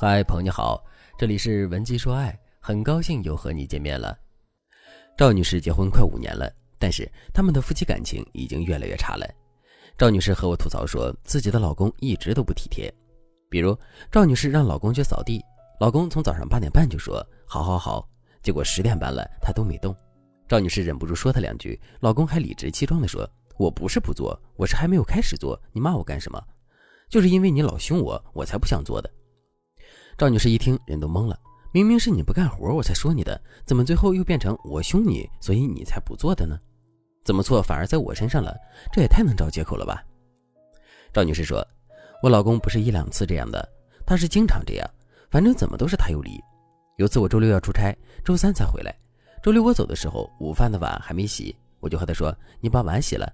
嗨，朋友你好，这里是文姬说爱，很高兴又和你见面了。赵女士结婚快五年了，但是他们的夫妻感情已经越来越差了。赵女士和我吐槽说，自己的老公一直都不体贴。比如，赵女士让老公去扫地，老公从早上八点半就说好好好，结果十点半了他都没动。赵女士忍不住说他两句，老公还理直气壮地说：“我不是不做，我是还没有开始做，你骂我干什么？就是因为你老凶我，我才不想做的。”赵女士一听，人都懵了。明明是你不干活，我才说你的，怎么最后又变成我凶你，所以你才不做的呢？怎么错反而在我身上了？这也太能找借口了吧？赵女士说：“我老公不是一两次这样的，他是经常这样，反正怎么都是他有理。有次我周六要出差，周三才回来。周六我走的时候，午饭的碗还没洗，我就和他说：‘你把碗洗了。’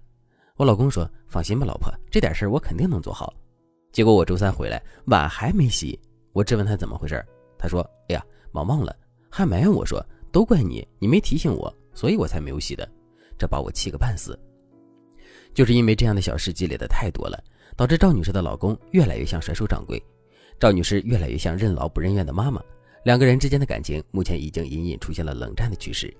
我老公说：‘放心吧，老婆，这点事儿我肯定能做好。’结果我周三回来，碗还没洗。”我质问他怎么回事，他说：“哎呀，忙忘了。”还埋怨我说：“都怪你，你没提醒我，所以我才没有洗的。”这把我气个半死。就是因为这样的小事积累的太多了，导致赵女士的老公越来越像甩手掌柜，赵女士越来越像任劳不任怨的妈妈。两个人之间的感情目前已经隐隐出现了冷战的趋势。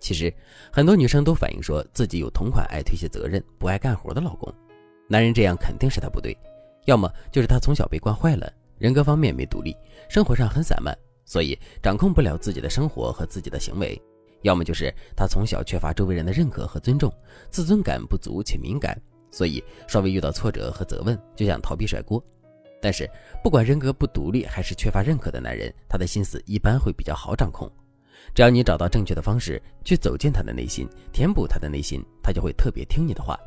其实，很多女生都反映说自己有同款爱推卸责任、不爱干活的老公。男人这样肯定是他不对，要么就是他从小被惯坏了。人格方面没独立，生活上很散漫，所以掌控不了自己的生活和自己的行为；要么就是他从小缺乏周围人的认可和尊重，自尊感不足且敏感，所以稍微遇到挫折和责问就想逃避甩锅。但是不管人格不独立还是缺乏认可的男人，他的心思一般会比较好掌控。只要你找到正确的方式去走进他的内心，填补他的内心，他就会特别听你的话。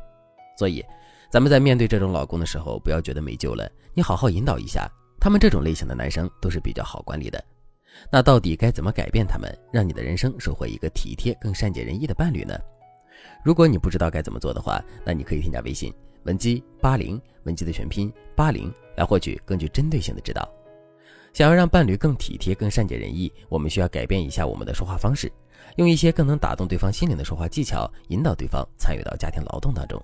所以，咱们在面对这种老公的时候，不要觉得没救了，你好好引导一下。他们这种类型的男生都是比较好管理的，那到底该怎么改变他们，让你的人生收获一个体贴、更善解人意的伴侣呢？如果你不知道该怎么做的话，那你可以添加微信文姬八零，文姬的全拼八零，来获取更具针对性的指导。想要让伴侣更体贴、更善解人意，我们需要改变一下我们的说话方式，用一些更能打动对方心灵的说话技巧，引导对方参与到家庭劳动当中。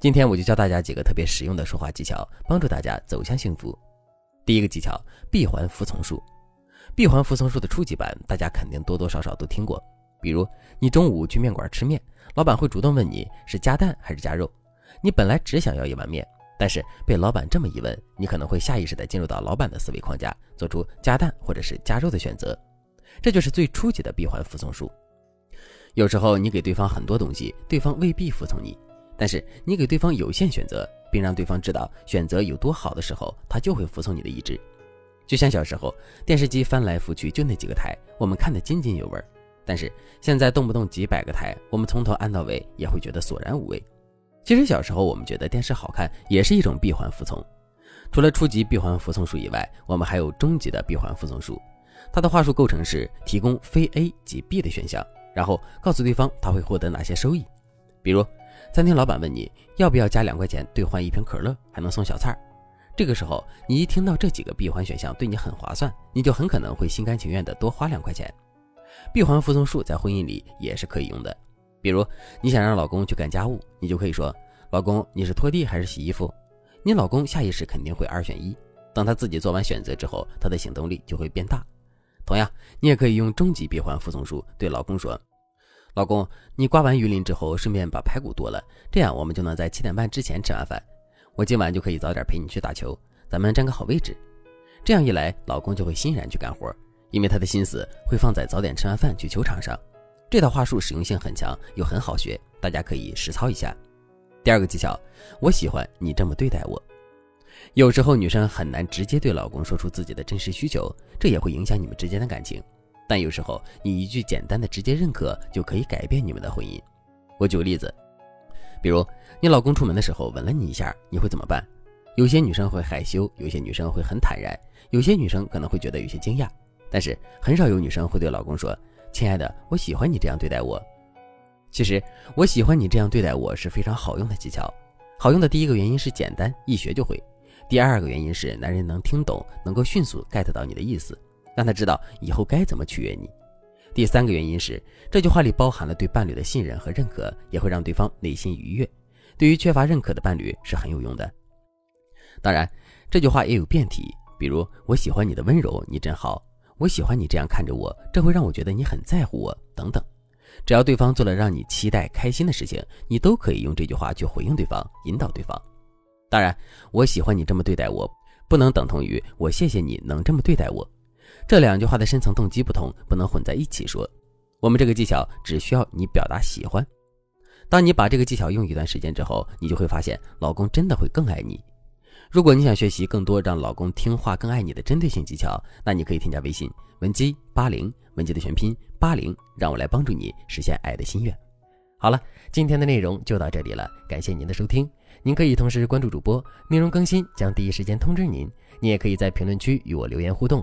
今天我就教大家几个特别实用的说话技巧，帮助大家走向幸福。第一个技巧，闭环服从术。闭环服从术的初级版，大家肯定多多少少都听过。比如，你中午去面馆吃面，老板会主动问你是加蛋还是加肉。你本来只想要一碗面，但是被老板这么一问，你可能会下意识地进入到老板的思维框架，做出加蛋或者是加肉的选择。这就是最初级的闭环服从术。有时候你给对方很多东西，对方未必服从你。但是你给对方有限选择，并让对方知道选择有多好的时候，他就会服从你的意志。就像小时候电视机翻来覆去就那几个台，我们看得津津有味。但是现在动不动几百个台，我们从头按到尾也会觉得索然无味。其实小时候我们觉得电视好看，也是一种闭环服从。除了初级闭环服从术以外，我们还有中级的闭环服从术。它的话术构成是提供非 A 即 B 的选项，然后告诉对方他会获得哪些收益，比如。餐厅老板问你要不要加两块钱兑换一瓶可乐，还能送小菜儿这个时候，你一听到这几个闭环选项对你很划算，你就很可能会心甘情愿的多花两块钱。闭环服从术在婚姻里也是可以用的。比如你想让老公去干家务，你就可以说：“老公，你是拖地还是洗衣服？”你老公下意识肯定会二选一。等他自己做完选择之后，他的行动力就会变大。同样，你也可以用终极闭环服从术对老公说。老公，你刮完鱼鳞之后，顺便把排骨剁了，这样我们就能在七点半之前吃完饭。我今晚就可以早点陪你去打球，咱们占个好位置。这样一来，老公就会欣然去干活，因为他的心思会放在早点吃完饭去球场上。这套话术实用性很强，又很好学，大家可以实操一下。第二个技巧，我喜欢你这么对待我。有时候女生很难直接对老公说出自己的真实需求，这也会影响你们之间的感情。但有时候，你一句简单的直接认可就可以改变你们的婚姻。我举个例子，比如你老公出门的时候吻了你一下，你会怎么办？有些女生会害羞，有些女生会很坦然，有些女生可能会觉得有些惊讶，但是很少有女生会对老公说：“亲爱的，我喜欢你这样对待我。”其实，我喜欢你这样对待我是非常好用的技巧。好用的第一个原因是简单，一学就会；第二个原因是男人能听懂，能够迅速 get 到你的意思。让他知道以后该怎么取悦你。第三个原因是，这句话里包含了对伴侣的信任和认可，也会让对方内心愉悦。对于缺乏认可的伴侣是很有用的。当然，这句话也有变体，比如我喜欢你的温柔，你真好；我喜欢你这样看着我，这会让我觉得你很在乎我，等等。只要对方做了让你期待、开心的事情，你都可以用这句话去回应对方，引导对方。当然，我喜欢你这么对待我，不能等同于我谢谢你能这么对待我。这两句话的深层动机不同，不能混在一起说。我们这个技巧只需要你表达喜欢。当你把这个技巧用一段时间之后，你就会发现老公真的会更爱你。如果你想学习更多让老公听话、更爱你的针对性技巧，那你可以添加微信文姬八零，文姬的全拼八零，让我来帮助你实现爱的心愿。好了，今天的内容就到这里了，感谢您的收听。您可以同时关注主播，内容更新将第一时间通知您。你也可以在评论区与我留言互动，